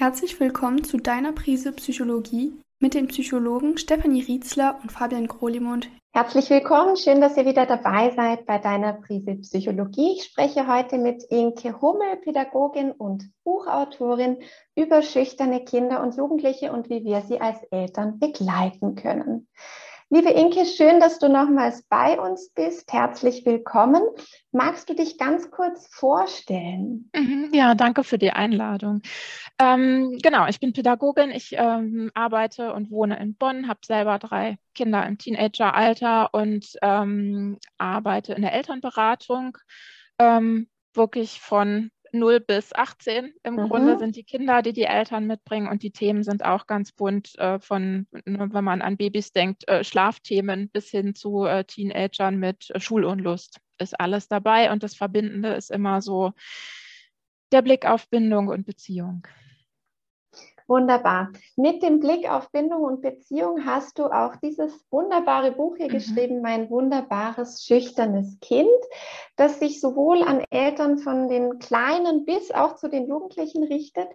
Herzlich willkommen zu deiner Prise Psychologie mit den Psychologen Stefanie Rietzler und Fabian Krolimund. Herzlich willkommen, schön, dass ihr wieder dabei seid bei deiner Prise Psychologie. Ich spreche heute mit Inke Hummel, Pädagogin und Buchautorin über schüchterne Kinder und Jugendliche und wie wir sie als Eltern begleiten können. Liebe Inke, schön, dass du nochmals bei uns bist. Herzlich willkommen. Magst du dich ganz kurz vorstellen? Mhm, ja, danke für die Einladung. Ähm, genau, ich bin Pädagogin. Ich ähm, arbeite und wohne in Bonn, habe selber drei Kinder im Teenageralter und ähm, arbeite in der Elternberatung. Ähm, wirklich von 0 bis 18 im mhm. Grunde sind die Kinder, die die Eltern mitbringen und die Themen sind auch ganz bunt äh, von, ne, wenn man an Babys denkt, äh, Schlafthemen bis hin zu äh, Teenagern mit äh, Schulunlust ist alles dabei und das Verbindende ist immer so der Blick auf Bindung und Beziehung. Wunderbar. Mit dem Blick auf Bindung und Beziehung hast du auch dieses wunderbare Buch hier mhm. geschrieben, Mein wunderbares, schüchternes Kind, das sich sowohl an Eltern von den Kleinen bis auch zu den Jugendlichen richtet.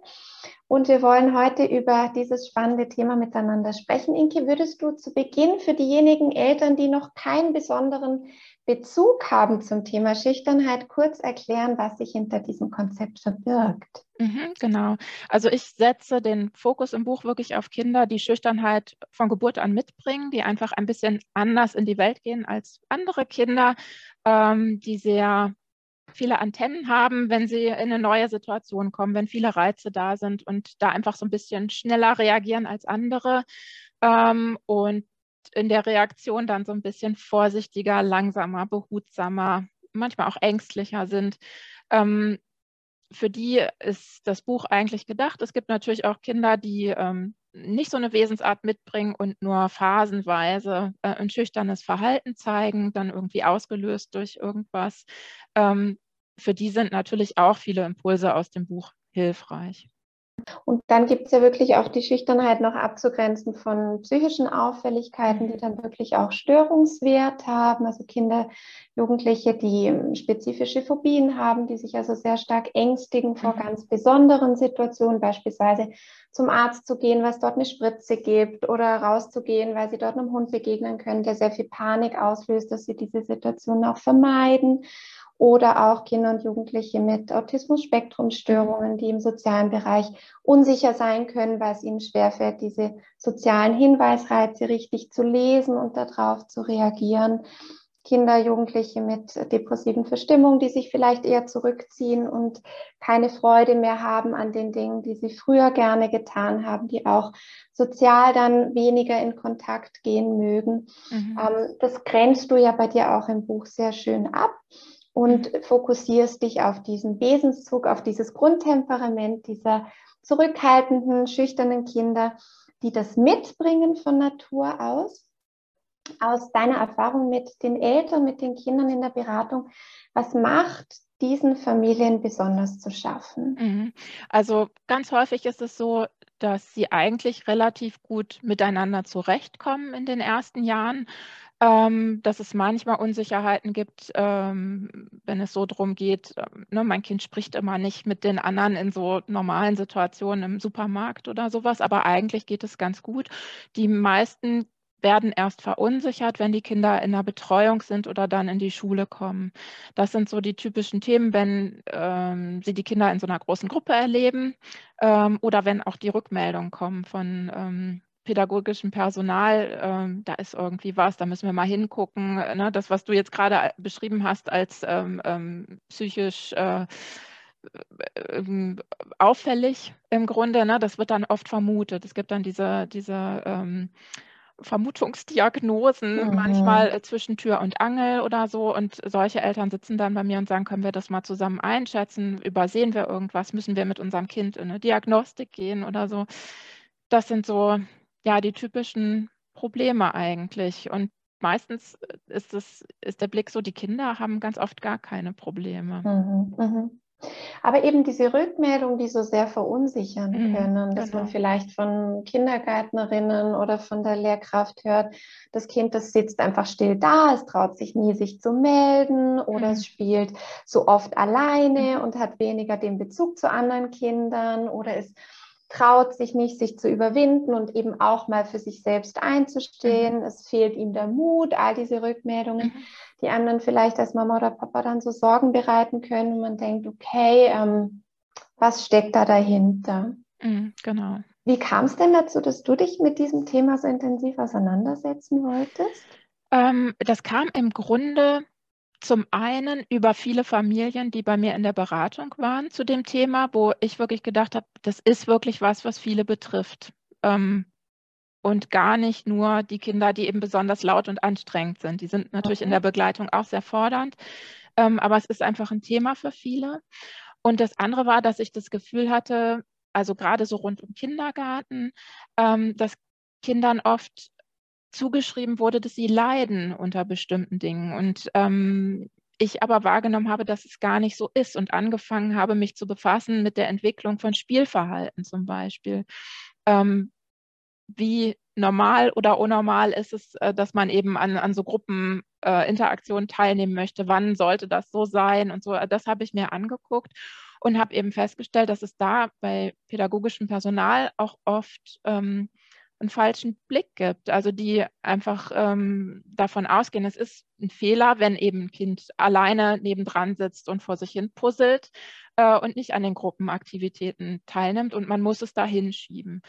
Und wir wollen heute über dieses spannende Thema miteinander sprechen. Inke, würdest du zu Beginn für diejenigen Eltern, die noch keinen besonderen Bezug haben zum Thema Schüchternheit, kurz erklären, was sich hinter diesem Konzept verbirgt. Mhm, genau. Also ich setze den Fokus im Buch wirklich auf Kinder, die Schüchternheit von Geburt an mitbringen, die einfach ein bisschen anders in die Welt gehen als andere Kinder, ähm, die sehr viele Antennen haben, wenn sie in eine neue Situation kommen, wenn viele Reize da sind und da einfach so ein bisschen schneller reagieren als andere. Ähm, und in der Reaktion dann so ein bisschen vorsichtiger, langsamer, behutsamer, manchmal auch ängstlicher sind. Ähm, für die ist das Buch eigentlich gedacht. Es gibt natürlich auch Kinder, die ähm, nicht so eine Wesensart mitbringen und nur phasenweise äh, ein schüchternes Verhalten zeigen, dann irgendwie ausgelöst durch irgendwas. Ähm, für die sind natürlich auch viele Impulse aus dem Buch hilfreich. Und dann gibt es ja wirklich auch die Schüchternheit noch abzugrenzen von psychischen Auffälligkeiten, die dann wirklich auch Störungswert haben. Also Kinder, Jugendliche, die ähm, spezifische Phobien haben, die sich also sehr stark ängstigen vor mhm. ganz besonderen Situationen, beispielsweise zum Arzt zu gehen, weil es dort eine Spritze gibt oder rauszugehen, weil sie dort einem Hund begegnen können, der sehr viel Panik auslöst, dass sie diese Situation auch vermeiden oder auch Kinder und Jugendliche mit Autismus-Spektrum-Störungen, die im sozialen Bereich unsicher sein können, weil es ihnen schwerfällt, diese sozialen Hinweisreize richtig zu lesen und darauf zu reagieren. Kinder, Jugendliche mit depressiven Verstimmungen, die sich vielleicht eher zurückziehen und keine Freude mehr haben an den Dingen, die sie früher gerne getan haben, die auch sozial dann weniger in Kontakt gehen mögen. Mhm. Ähm, das grenzt du ja bei dir auch im Buch sehr schön ab und fokussierst dich auf diesen Wesenszug, auf dieses Grundtemperament dieser zurückhaltenden, schüchternen Kinder, die das mitbringen von Natur aus. Aus deiner Erfahrung mit den Eltern, mit den Kindern in der Beratung, was macht diesen Familien besonders zu schaffen? Mhm. Also ganz häufig ist es so, dass sie eigentlich relativ gut miteinander zurechtkommen in den ersten Jahren ähm, dass es manchmal Unsicherheiten gibt, ähm, wenn es so darum geht, ähm, ne, mein Kind spricht immer nicht mit den anderen in so normalen Situationen im Supermarkt oder sowas, aber eigentlich geht es ganz gut. Die meisten werden erst verunsichert, wenn die Kinder in der Betreuung sind oder dann in die Schule kommen. Das sind so die typischen Themen, wenn ähm, sie die Kinder in so einer großen Gruppe erleben ähm, oder wenn auch die Rückmeldungen kommen von ähm, pädagogischem Personal, ähm, da ist irgendwie was, da müssen wir mal hingucken. Ne? Das, was du jetzt gerade beschrieben hast als ähm, ähm, psychisch äh, ähm, auffällig im Grunde, ne? das wird dann oft vermutet. Es gibt dann diese, diese ähm, Vermutungsdiagnosen, mhm. manchmal äh, zwischen Tür und Angel oder so. Und solche Eltern sitzen dann bei mir und sagen, können wir das mal zusammen einschätzen? Übersehen wir irgendwas? Müssen wir mit unserem Kind in eine Diagnostik gehen oder so? Das sind so ja, die typischen Probleme eigentlich. Und meistens ist, es, ist der Blick so, die Kinder haben ganz oft gar keine Probleme. Mhm, mhm. Aber eben diese Rückmeldungen, die so sehr verunsichern mhm, können, dass genau. man vielleicht von Kindergärtnerinnen oder von der Lehrkraft hört, das Kind, das sitzt einfach still da, es traut sich nie, sich zu melden oder mhm. es spielt so oft alleine mhm. und hat weniger den Bezug zu anderen Kindern oder ist traut sich nicht, sich zu überwinden und eben auch mal für sich selbst einzustehen. Mhm. Es fehlt ihm der Mut, all diese Rückmeldungen, mhm. die einem dann vielleicht als Mama oder Papa dann so Sorgen bereiten können und man denkt, okay, ähm, was steckt da dahinter? Mhm, genau. Wie kam es denn dazu, dass du dich mit diesem Thema so intensiv auseinandersetzen wolltest? Ähm, das kam im Grunde zum einen über viele Familien, die bei mir in der Beratung waren zu dem Thema, wo ich wirklich gedacht habe, das ist wirklich was, was viele betrifft. Ähm, und gar nicht nur die Kinder, die eben besonders laut und anstrengend sind. Die sind natürlich okay. in der Begleitung auch sehr fordernd, ähm, aber es ist einfach ein Thema für viele. Und das andere war, dass ich das Gefühl hatte, also gerade so rund um Kindergarten, ähm, dass Kindern oft zugeschrieben wurde, dass sie leiden unter bestimmten Dingen. Und ähm, ich aber wahrgenommen habe, dass es gar nicht so ist und angefangen habe, mich zu befassen mit der Entwicklung von Spielverhalten zum Beispiel. Ähm, wie normal oder unnormal ist es, äh, dass man eben an, an so Gruppeninteraktionen äh, teilnehmen möchte? Wann sollte das so sein? Und so, das habe ich mir angeguckt und habe eben festgestellt, dass es da bei pädagogischem Personal auch oft ähm, einen falschen Blick gibt. Also die einfach ähm, davon ausgehen, es ist ein Fehler, wenn eben ein Kind alleine nebendran sitzt und vor sich hin puzzelt äh, und nicht an den Gruppenaktivitäten teilnimmt und man muss es da hinschieben.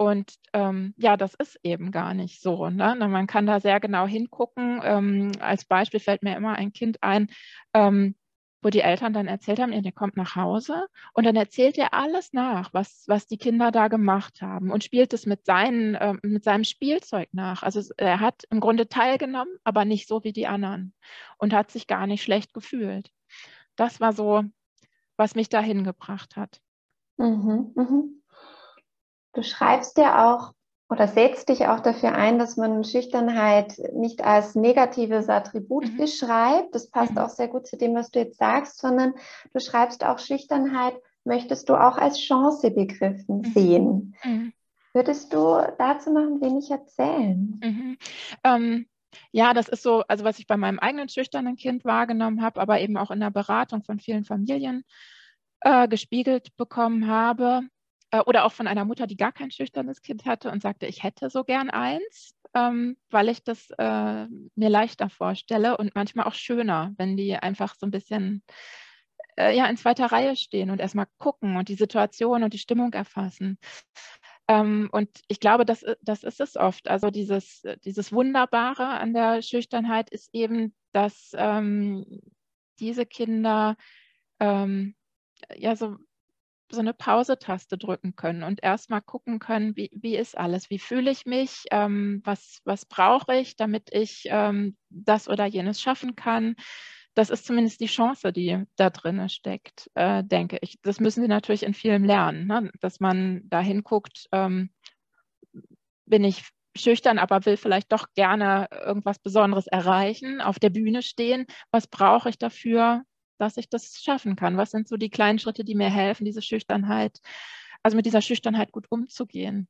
Und ähm, ja, das ist eben gar nicht so. Ne? Man kann da sehr genau hingucken. Ähm, als Beispiel fällt mir immer ein Kind ein, ähm, wo die Eltern dann erzählt haben, der kommt nach Hause und dann erzählt er alles nach, was, was die Kinder da gemacht haben und spielt es mit, seinen, äh, mit seinem Spielzeug nach. Also er hat im Grunde teilgenommen, aber nicht so wie die anderen und hat sich gar nicht schlecht gefühlt. Das war so, was mich dahin gebracht hat. Mhm, mhm. Du schreibst ja auch oder setzt dich auch dafür ein, dass man Schüchternheit nicht als negatives Attribut mhm. beschreibt. Das passt mhm. auch sehr gut zu dem, was du jetzt sagst, sondern du schreibst auch Schüchternheit, möchtest du auch als Chance begriffen mhm. sehen. Mhm. Würdest du dazu noch ein wenig erzählen? Mhm. Ähm, ja, das ist so, also was ich bei meinem eigenen schüchternen Kind wahrgenommen habe, aber eben auch in der Beratung von vielen Familien äh, gespiegelt bekommen habe äh, oder auch von einer Mutter, die gar kein schüchternes Kind hatte und sagte, ich hätte so gern eins, ähm, weil ich das äh, mir leichter vorstelle und manchmal auch schöner, wenn die einfach so ein bisschen äh, ja, in zweiter Reihe stehen und erstmal gucken und die Situation und die Stimmung erfassen. Ähm, und ich glaube, das, das ist es oft. Also dieses, dieses Wunderbare an der Schüchternheit ist eben, dass ähm, diese Kinder ähm, ja so so eine Pause-Taste drücken können und erstmal gucken können, wie, wie ist alles, wie fühle ich mich, ähm, was, was brauche ich, damit ich ähm, das oder jenes schaffen kann. Das ist zumindest die Chance, die da drin steckt, äh, denke ich. Das müssen sie natürlich in vielem lernen, ne? dass man da hinguckt, ähm, bin ich schüchtern, aber will vielleicht doch gerne irgendwas Besonderes erreichen, auf der Bühne stehen. Was brauche ich dafür? Dass ich das schaffen kann? Was sind so die kleinen Schritte, die mir helfen, diese Schüchternheit, also mit dieser Schüchternheit gut umzugehen?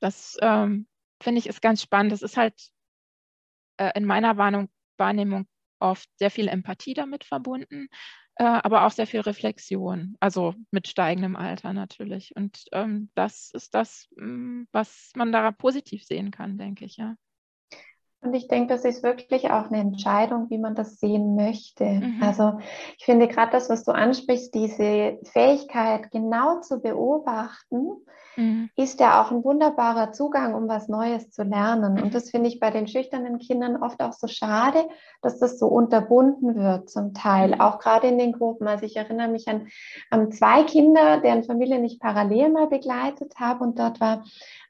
Das ähm, finde ich ist ganz spannend. Das ist halt äh, in meiner Wahrnehmung, oft sehr viel Empathie damit verbunden, äh, aber auch sehr viel Reflexion, also mit steigendem Alter natürlich. Und ähm, das ist das, mm, was man da positiv sehen kann, denke ich, ja. Und ich denke, das ist wirklich auch eine Entscheidung, wie man das sehen möchte. Mhm. Also ich finde gerade das, was du ansprichst, diese Fähigkeit genau zu beobachten, mhm. ist ja auch ein wunderbarer Zugang, um was Neues zu lernen. Mhm. Und das finde ich bei den schüchternen Kindern oft auch so schade, dass das so unterbunden wird zum Teil, mhm. auch gerade in den Gruppen. Also ich erinnere mich an, an zwei Kinder, deren Familie ich parallel mal begleitet habe und dort war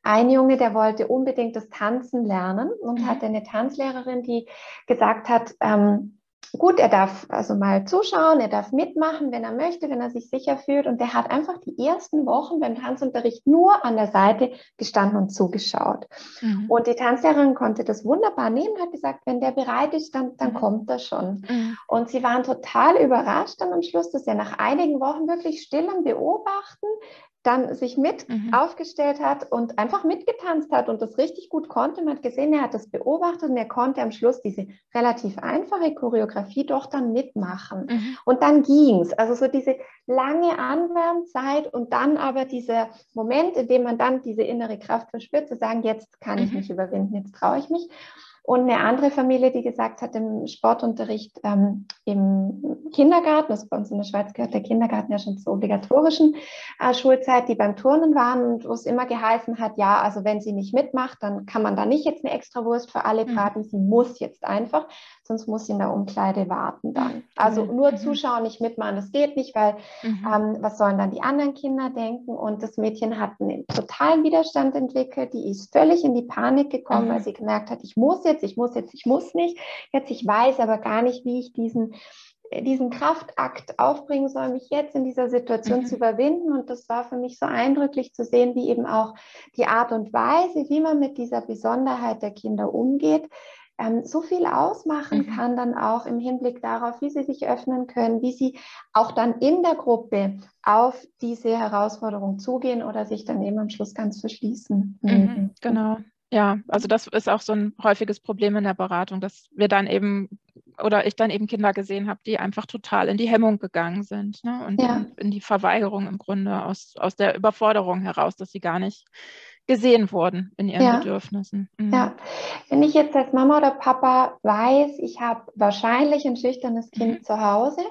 ein Junge, der wollte unbedingt das Tanzen lernen und mhm. hatte eine Tanzlehrerin, die gesagt hat, ähm, gut, er darf also mal zuschauen, er darf mitmachen, wenn er möchte, wenn er sich sicher fühlt. Und der hat einfach die ersten Wochen beim Tanzunterricht nur an der Seite gestanden und zugeschaut. Mhm. Und die Tanzlehrerin konnte das wunderbar nehmen, hat gesagt, wenn der bereit ist, dann, dann mhm. kommt er schon. Mhm. Und sie waren total überrascht dann am Schluss, dass er nach einigen Wochen wirklich still am Beobachten dann sich mit mhm. aufgestellt hat und einfach mitgetanzt hat und das richtig gut konnte. Man hat gesehen, er hat das beobachtet und er konnte am Schluss diese relativ einfache Choreografie doch dann mitmachen. Mhm. Und dann ging es. Also so diese lange Anwärmzeit und dann aber dieser Moment, in dem man dann diese innere Kraft verspürt, zu sagen, jetzt kann ich mhm. mich überwinden, jetzt traue ich mich. Und eine andere Familie, die gesagt hat, im Sportunterricht ähm, im Kindergarten, also bei uns in der Schweiz gehört der Kindergarten ja schon zur obligatorischen äh, Schulzeit, die beim Turnen waren und wo es immer geheißen hat, ja, also wenn sie nicht mitmacht, dann kann man da nicht jetzt eine extra Wurst für alle mhm. braten, mhm. sie muss jetzt einfach, sonst muss sie in der Umkleide warten dann. Mhm. Also mhm. nur zuschauen, nicht mitmachen, das geht nicht, weil mhm. ähm, was sollen dann die anderen Kinder denken? Und das Mädchen hat einen totalen Widerstand entwickelt, die ist völlig in die Panik gekommen, weil sie gemerkt hat, ich muss jetzt jetzt, ich muss jetzt, ich muss nicht. Jetzt, ich weiß aber gar nicht, wie ich diesen, äh, diesen Kraftakt aufbringen soll, mich jetzt in dieser Situation mhm. zu überwinden. Und das war für mich so eindrücklich zu sehen, wie eben auch die Art und Weise, wie man mit dieser Besonderheit der Kinder umgeht, ähm, so viel ausmachen mhm. kann dann auch im Hinblick darauf, wie sie sich öffnen können, wie sie auch dann in der Gruppe auf diese Herausforderung zugehen oder sich dann eben am Schluss ganz verschließen. Mhm, genau. Ja, also das ist auch so ein häufiges Problem in der Beratung, dass wir dann eben oder ich dann eben Kinder gesehen habe, die einfach total in die Hemmung gegangen sind ne? und ja. in die Verweigerung im Grunde aus, aus der Überforderung heraus, dass sie gar nicht gesehen wurden in ihren ja. Bedürfnissen. Mhm. Ja, wenn ich jetzt als Mama oder Papa weiß, ich habe wahrscheinlich ein schüchternes Kind mhm. zu Hause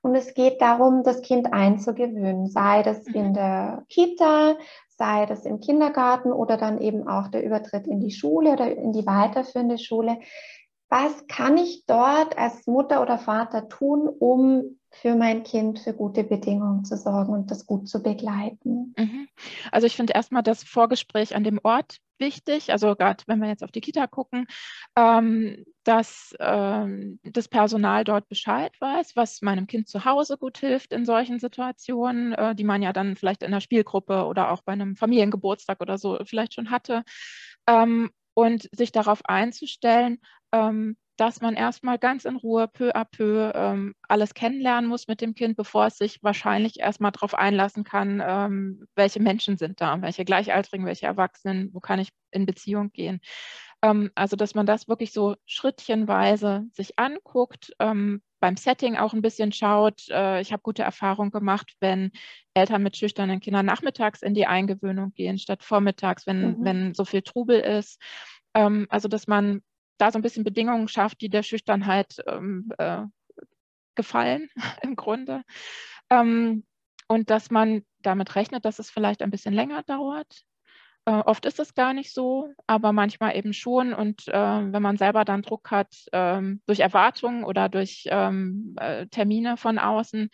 und es geht darum, das Kind einzugewöhnen, sei das mhm. in der Kita, sei das im Kindergarten oder dann eben auch der Übertritt in die Schule oder in die weiterführende Schule. Was kann ich dort als Mutter oder Vater tun, um für mein Kind für gute Bedingungen zu sorgen und das gut zu begleiten? Mhm. Also ich finde erstmal das Vorgespräch an dem Ort wichtig, also gerade wenn wir jetzt auf die Kita gucken, ähm, dass ähm, das Personal dort Bescheid weiß, was meinem Kind zu Hause gut hilft in solchen Situationen, äh, die man ja dann vielleicht in der Spielgruppe oder auch bei einem Familiengeburtstag oder so vielleicht schon hatte. Ähm, und sich darauf einzustellen, ähm, dass man erstmal ganz in Ruhe peu à peu ähm, alles kennenlernen muss mit dem Kind, bevor es sich wahrscheinlich erstmal darauf einlassen kann, ähm, welche Menschen sind da, welche Gleichaltrigen, welche Erwachsenen, wo kann ich in Beziehung gehen. Ähm, also, dass man das wirklich so schrittchenweise sich anguckt, ähm, beim Setting auch ein bisschen schaut. Äh, ich habe gute Erfahrungen gemacht, wenn Eltern mit schüchternen Kindern nachmittags in die Eingewöhnung gehen, statt vormittags, wenn, mhm. wenn so viel Trubel ist. Ähm, also, dass man da so ein bisschen Bedingungen schafft, die der Schüchternheit ähm, äh, gefallen im Grunde. Ähm, und dass man damit rechnet, dass es vielleicht ein bisschen länger dauert. Äh, oft ist es gar nicht so, aber manchmal eben schon. Und äh, wenn man selber dann Druck hat ähm, durch Erwartungen oder durch ähm, äh, Termine von außen,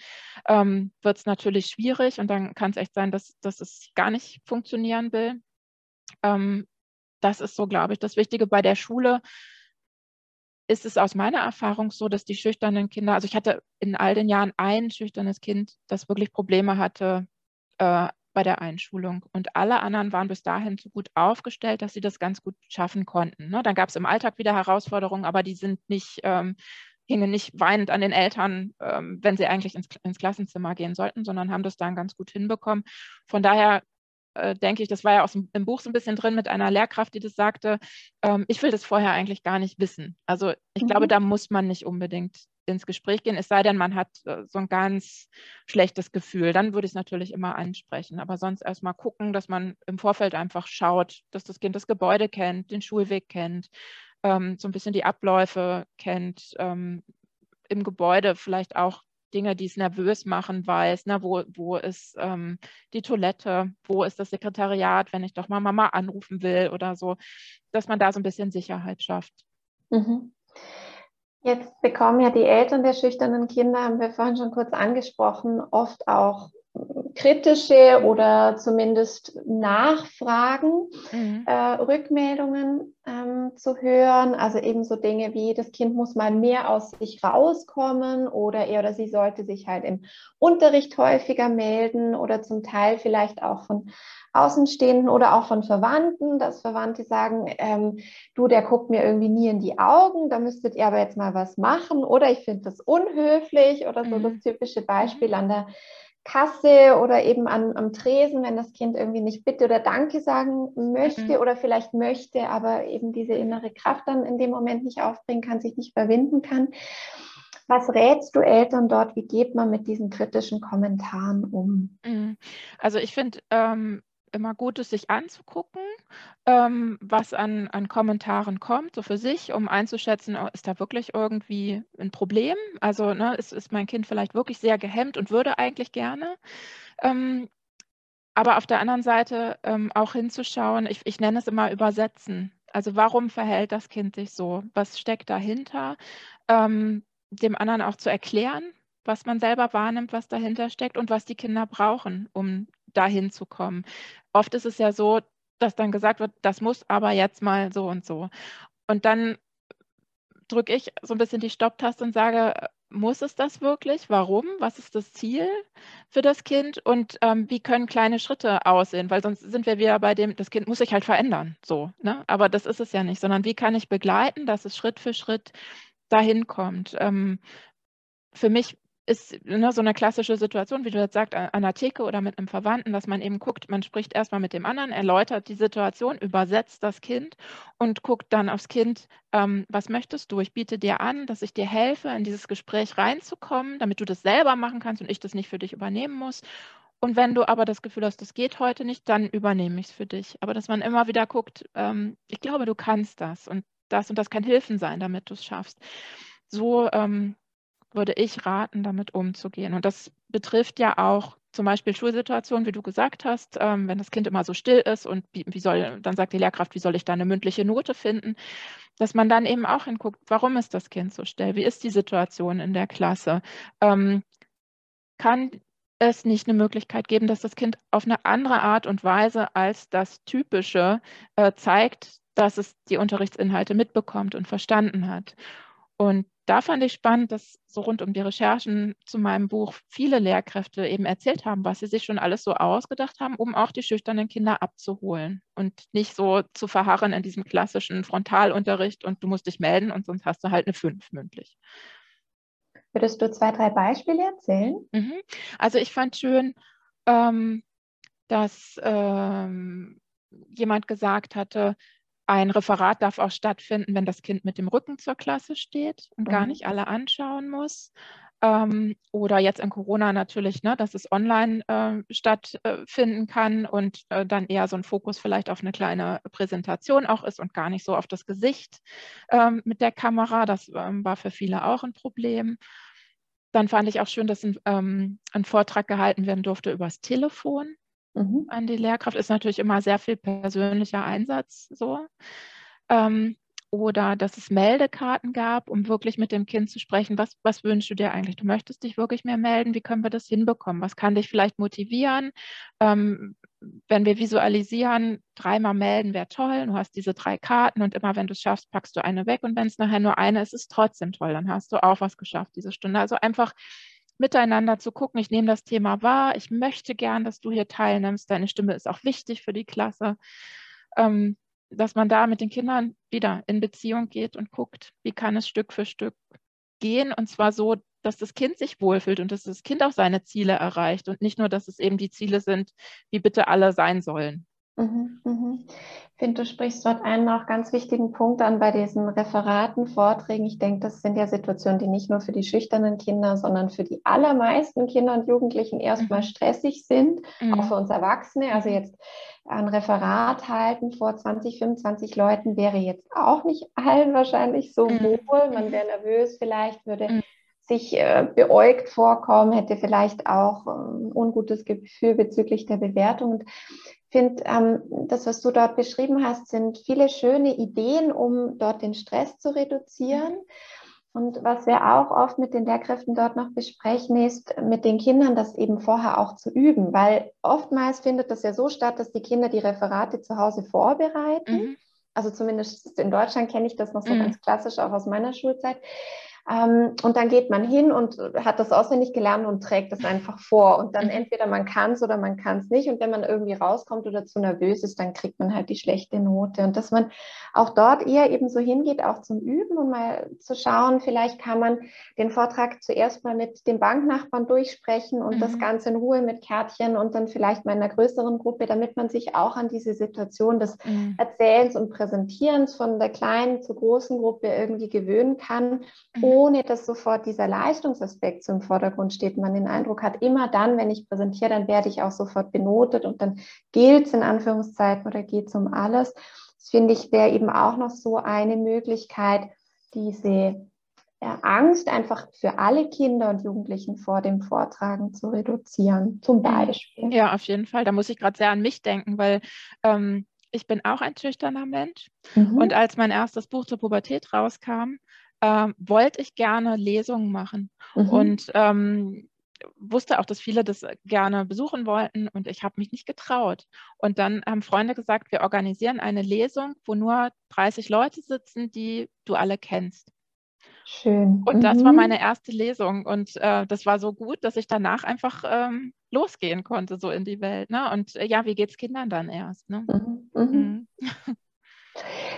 ähm, wird es natürlich schwierig und dann kann es echt sein, dass, dass es gar nicht funktionieren will. Ähm, das ist so, glaube ich, das Wichtige bei der Schule ist es aus meiner Erfahrung so, dass die schüchternen Kinder, also ich hatte in all den Jahren ein schüchternes Kind, das wirklich Probleme hatte äh, bei der Einschulung. Und alle anderen waren bis dahin so gut aufgestellt, dass sie das ganz gut schaffen konnten. Ne? Dann gab es im Alltag wieder Herausforderungen, aber die sind nicht, ähm, hingen nicht weinend an den Eltern, ähm, wenn sie eigentlich ins, ins Klassenzimmer gehen sollten, sondern haben das dann ganz gut hinbekommen. Von daher äh, denke ich, das war ja auch im Buch so ein bisschen drin mit einer Lehrkraft, die das sagte, ähm, ich will das vorher eigentlich gar nicht wissen. Also ich mhm. glaube, da muss man nicht unbedingt ins Gespräch gehen, es sei denn, man hat äh, so ein ganz schlechtes Gefühl. Dann würde ich es natürlich immer ansprechen. Aber sonst erstmal gucken, dass man im Vorfeld einfach schaut, dass das Kind das Gebäude kennt, den Schulweg kennt, ähm, so ein bisschen die Abläufe kennt, ähm, im Gebäude vielleicht auch Dinge, die es nervös machen, weiß, ne, wo, wo ist ähm, die Toilette, wo ist das Sekretariat, wenn ich doch mal Mama anrufen will oder so, dass man da so ein bisschen Sicherheit schafft. Mhm. Jetzt bekommen ja die Eltern der schüchternen Kinder, haben wir vorhin schon kurz angesprochen, oft auch kritische oder zumindest Nachfragen, mhm. äh, Rückmeldungen ähm, zu hören. Also eben so Dinge wie, das Kind muss mal mehr aus sich rauskommen oder er oder sie sollte sich halt im Unterricht häufiger melden oder zum Teil vielleicht auch von Außenstehenden oder auch von Verwandten, dass Verwandte sagen, ähm, du, der guckt mir irgendwie nie in die Augen, da müsstet ihr aber jetzt mal was machen oder ich finde das unhöflich oder so mhm. das typische Beispiel mhm. an der Kasse oder eben an, am Tresen, wenn das Kind irgendwie nicht Bitte oder Danke sagen möchte mhm. oder vielleicht möchte, aber eben diese innere Kraft dann in dem Moment nicht aufbringen kann, sich nicht überwinden kann. Was rätst du Eltern dort? Wie geht man mit diesen kritischen Kommentaren um? Mhm. Also ich finde ähm, immer gut, es sich anzugucken, ähm, was an, an Kommentaren kommt, so für sich, um einzuschätzen, oh, ist da wirklich irgendwie ein Problem? Also ne, ist, ist mein Kind vielleicht wirklich sehr gehemmt und würde eigentlich gerne? Ähm, aber auf der anderen Seite ähm, auch hinzuschauen, ich, ich nenne es immer übersetzen. Also warum verhält das Kind sich so? Was steckt dahinter? Ähm, dem anderen auch zu erklären, was man selber wahrnimmt, was dahinter steckt und was die Kinder brauchen, um dahin zu kommen. Oft ist es ja so, dass dann gesagt wird, das muss aber jetzt mal so und so. Und dann drücke ich so ein bisschen die Stopptaste und sage, muss es das wirklich? Warum? Was ist das Ziel für das Kind? Und ähm, wie können kleine Schritte aussehen? Weil sonst sind wir wieder bei dem, das Kind muss sich halt verändern. So, ne? Aber das ist es ja nicht, sondern wie kann ich begleiten, dass es Schritt für Schritt dahin kommt. Ähm, für mich ist ne, so eine klassische Situation, wie du jetzt sagst, an einer Theke oder mit einem Verwandten, dass man eben guckt, man spricht erstmal mit dem anderen, erläutert die Situation, übersetzt das Kind und guckt dann aufs Kind, ähm, was möchtest du? Ich biete dir an, dass ich dir helfe, in dieses Gespräch reinzukommen, damit du das selber machen kannst und ich das nicht für dich übernehmen muss. Und wenn du aber das Gefühl hast, das geht heute nicht, dann übernehme ich es für dich. Aber dass man immer wieder guckt, ähm, ich glaube, du kannst das und das und das kann Hilfen sein, damit du es schaffst. So ähm, würde ich raten, damit umzugehen. Und das betrifft ja auch zum Beispiel Schulsituationen, wie du gesagt hast, ähm, wenn das Kind immer so still ist und wie, wie, soll, dann sagt die Lehrkraft, wie soll ich da eine mündliche Note finden, dass man dann eben auch hinguckt, warum ist das Kind so still? Wie ist die Situation in der Klasse? Ähm, kann es nicht eine Möglichkeit geben, dass das Kind auf eine andere Art und Weise als das Typische äh, zeigt, dass es die Unterrichtsinhalte mitbekommt und verstanden hat? Und da fand ich spannend, dass so rund um die Recherchen zu meinem Buch viele Lehrkräfte eben erzählt haben, was sie sich schon alles so ausgedacht haben, um auch die schüchternen Kinder abzuholen und nicht so zu verharren in diesem klassischen Frontalunterricht und du musst dich melden und sonst hast du halt eine 5 mündlich. Würdest du zwei, drei Beispiele erzählen? Mhm. Also ich fand schön, ähm, dass ähm, jemand gesagt hatte, ein Referat darf auch stattfinden, wenn das Kind mit dem Rücken zur Klasse steht und mhm. gar nicht alle anschauen muss. Ähm, oder jetzt in Corona natürlich, ne, dass es online äh, stattfinden kann und äh, dann eher so ein Fokus vielleicht auf eine kleine Präsentation auch ist und gar nicht so auf das Gesicht ähm, mit der Kamera. Das ähm, war für viele auch ein Problem. Dann fand ich auch schön, dass ein, ähm, ein Vortrag gehalten werden durfte übers Telefon mhm. an die Lehrkraft. Ist natürlich immer sehr viel persönlicher Einsatz so. Ähm, oder dass es Meldekarten gab, um wirklich mit dem Kind zu sprechen. Was, was wünschst du dir eigentlich? Du möchtest dich wirklich mehr melden? Wie können wir das hinbekommen? Was kann dich vielleicht motivieren? Ähm, wenn wir visualisieren, dreimal melden wäre toll. Du hast diese drei Karten und immer wenn du es schaffst, packst du eine weg. Und wenn es nachher nur eine ist, ist es trotzdem toll. Dann hast du auch was geschafft diese Stunde. Also einfach miteinander zu gucken, ich nehme das Thema wahr, ich möchte gern, dass du hier teilnimmst, deine Stimme ist auch wichtig für die Klasse, ähm, dass man da mit den Kindern wieder in Beziehung geht und guckt, wie kann es Stück für Stück gehen. Und zwar so, dass das Kind sich wohlfühlt und dass das Kind auch seine Ziele erreicht und nicht nur, dass es eben die Ziele sind, wie bitte alle sein sollen. Mhm, mhm. Ich finde, du sprichst dort einen auch ganz wichtigen Punkt an bei diesen Referaten, Vorträgen. Ich denke, das sind ja Situationen, die nicht nur für die schüchternen Kinder, sondern für die allermeisten Kinder und Jugendlichen erstmal mhm. stressig sind, auch für uns Erwachsene. Also jetzt ein Referat halten vor 20, 25 Leuten wäre jetzt auch nicht allen wahrscheinlich so wohl. Man wäre nervös vielleicht, würde sich äh, beäugt vorkommen, hätte vielleicht auch ein ähm, ungutes Gefühl bezüglich der Bewertung. Und finde, ähm, das, was du dort beschrieben hast, sind viele schöne Ideen, um dort den Stress zu reduzieren. Und was wir auch oft mit den Lehrkräften dort noch besprechen, ist, mit den Kindern das eben vorher auch zu üben, weil oftmals findet das ja so statt, dass die Kinder die Referate zu Hause vorbereiten. Mhm. Also zumindest in Deutschland kenne ich das noch so mhm. ganz klassisch, auch aus meiner Schulzeit. Ähm, und dann geht man hin und hat das auswendig gelernt und trägt es einfach vor. Und dann mhm. entweder man kann es oder man kann es nicht. Und wenn man irgendwie rauskommt oder zu nervös ist, dann kriegt man halt die schlechte Note. Und dass man auch dort eher eben so hingeht, auch zum Üben und mal zu schauen, vielleicht kann man den Vortrag zuerst mal mit dem Banknachbarn durchsprechen und mhm. das Ganze in Ruhe mit Kärtchen und dann vielleicht mal in einer größeren Gruppe, damit man sich auch an diese Situation des mhm. Erzählens und Präsentierens von der kleinen zur großen Gruppe irgendwie gewöhnen kann, mhm. Ohne dass sofort dieser Leistungsaspekt zum Vordergrund steht. Man den Eindruck hat, immer dann, wenn ich präsentiere, dann werde ich auch sofort benotet und dann gilt es in Anführungszeiten oder geht es um alles. Das finde ich wäre eben auch noch so eine Möglichkeit, diese Angst einfach für alle Kinder und Jugendlichen vor dem Vortragen zu reduzieren, zum Beispiel. Ja, auf jeden Fall. Da muss ich gerade sehr an mich denken, weil ähm, ich bin auch ein schüchterner Mensch. Mhm. Und als mein erstes Buch zur Pubertät rauskam, ähm, wollte ich gerne Lesungen machen. Mhm. Und ähm, wusste auch, dass viele das gerne besuchen wollten und ich habe mich nicht getraut. Und dann haben Freunde gesagt, wir organisieren eine Lesung, wo nur 30 Leute sitzen, die du alle kennst. Schön. Und mhm. das war mhm. meine erste Lesung und äh, das war so gut, dass ich danach einfach ähm, losgehen konnte, so in die Welt. Ne? Und äh, ja, wie geht es Kindern dann erst? Ne? Mhm. Mhm.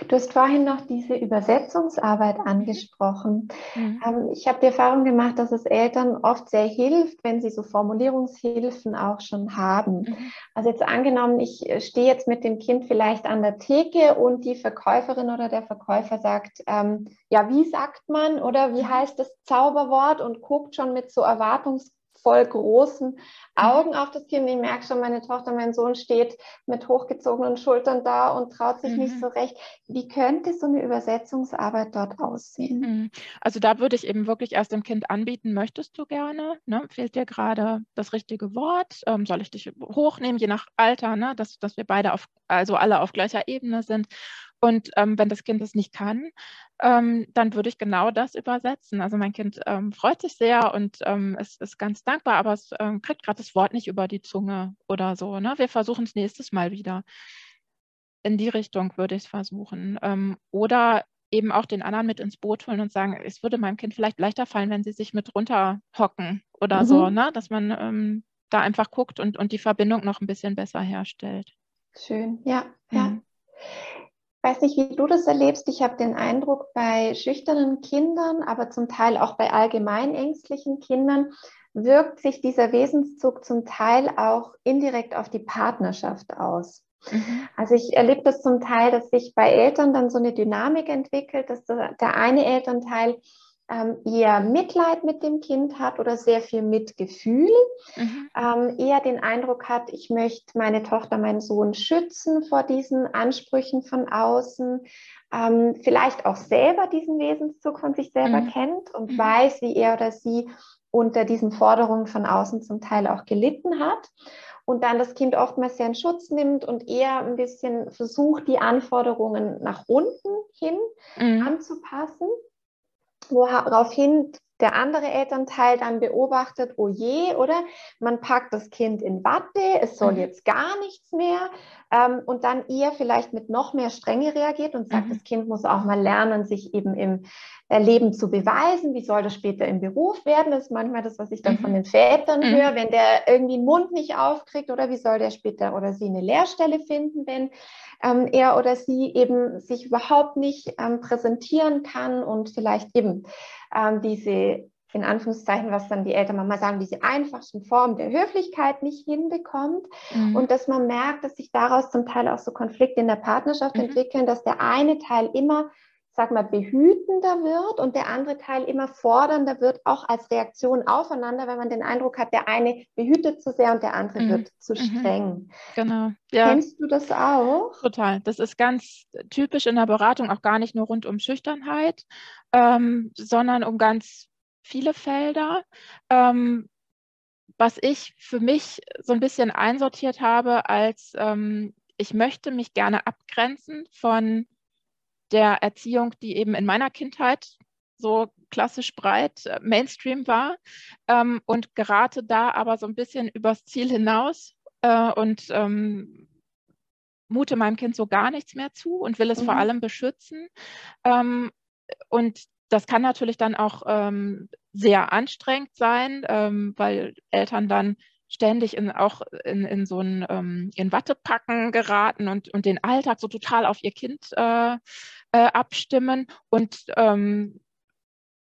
Du hast vorhin noch diese Übersetzungsarbeit angesprochen. Mhm. Ähm, ich habe die Erfahrung gemacht, dass es Eltern oft sehr hilft, wenn sie so Formulierungshilfen auch schon haben. Mhm. Also jetzt angenommen, ich stehe jetzt mit dem Kind vielleicht an der Theke und die Verkäuferin oder der Verkäufer sagt, ähm, ja, wie sagt man oder wie mhm. heißt das Zauberwort und guckt schon mit so Erwartungs voll großen mhm. Augen auf das Kind. Ich merke schon, meine Tochter, mein Sohn steht mit hochgezogenen Schultern da und traut sich mhm. nicht so recht. Wie könnte so eine Übersetzungsarbeit dort aussehen? Mhm. Also da würde ich eben wirklich erst dem Kind anbieten, möchtest du gerne? Ne? Fehlt dir gerade das richtige Wort? Ähm, soll ich dich hochnehmen, je nach Alter, ne? dass, dass wir beide auf, also alle auf gleicher Ebene sind? Und ähm, wenn das Kind es nicht kann, ähm, dann würde ich genau das übersetzen. Also mein Kind ähm, freut sich sehr und ähm, es ist ganz dankbar, aber es ähm, kriegt gerade das Wort nicht über die Zunge oder so. Ne? Wir versuchen es nächstes Mal wieder. In die Richtung würde ich es versuchen. Ähm, oder eben auch den anderen mit ins Boot holen und sagen, es würde meinem Kind vielleicht leichter fallen, wenn sie sich mit runterhocken oder mhm. so, ne? dass man da einfach guckt und, und die Verbindung noch ein bisschen besser herstellt. Schön, ja, ja. Mhm weiß nicht, wie du das erlebst. Ich habe den Eindruck, bei schüchternen Kindern, aber zum Teil auch bei allgemein ängstlichen Kindern, wirkt sich dieser Wesenszug zum Teil auch indirekt auf die Partnerschaft aus. Mhm. Also ich erlebe das zum Teil, dass sich bei Eltern dann so eine Dynamik entwickelt, dass der eine Elternteil ähm, eher Mitleid mit dem Kind hat oder sehr viel Mitgefühl, mhm. ähm, eher den Eindruck hat, ich möchte meine Tochter, meinen Sohn schützen vor diesen Ansprüchen von außen, ähm, vielleicht auch selber diesen Wesenszug von sich selber mhm. kennt und mhm. weiß, wie er oder sie unter diesen Forderungen von außen zum Teil auch gelitten hat und dann das Kind oftmals sehr in Schutz nimmt und eher ein bisschen versucht, die Anforderungen nach unten hin mhm. anzupassen woraufhin der andere Elternteil dann beobachtet, oh je, oder? Man packt das Kind in Watte, es soll mhm. jetzt gar nichts mehr ähm, und dann eher vielleicht mit noch mehr Strenge reagiert und sagt, mhm. das Kind muss auch mal lernen, sich eben im äh, Leben zu beweisen. Wie soll das später im Beruf werden? Das ist manchmal das, was ich dann mhm. von den Vätern mhm. höre, wenn der irgendwie den Mund nicht aufkriegt oder wie soll der später oder sie eine Lehrstelle finden, wenn ähm, er oder sie eben sich überhaupt nicht ähm, präsentieren kann und vielleicht eben ähm, diese in Anführungszeichen, was dann die Eltern manchmal sagen, diese einfachsten Formen der Höflichkeit nicht hinbekommt. Mhm. Und dass man merkt, dass sich daraus zum Teil auch so Konflikte in der Partnerschaft mhm. entwickeln, dass der eine Teil immer sag mal, behütender wird und der andere Teil immer fordernder wird, auch als Reaktion aufeinander, wenn man den Eindruck hat, der eine behütet zu sehr und der andere mhm. wird zu mhm. streng. Genau. Ja. Kennst du das auch? Total. Das ist ganz typisch in der Beratung, auch gar nicht nur rund um Schüchternheit, ähm, sondern um ganz viele Felder. Ähm, was ich für mich so ein bisschen einsortiert habe als ähm, ich möchte mich gerne abgrenzen von der Erziehung, die eben in meiner Kindheit so klassisch breit äh, Mainstream war ähm, und gerate da aber so ein bisschen übers Ziel hinaus äh, und ähm, mute meinem Kind so gar nichts mehr zu und will es mhm. vor allem beschützen. Ähm, und das kann natürlich dann auch ähm, sehr anstrengend sein, ähm, weil Eltern dann ständig in, auch in, in so ein ähm, in Wattepacken geraten und, und den Alltag so total auf ihr Kind äh, äh, abstimmen und ähm,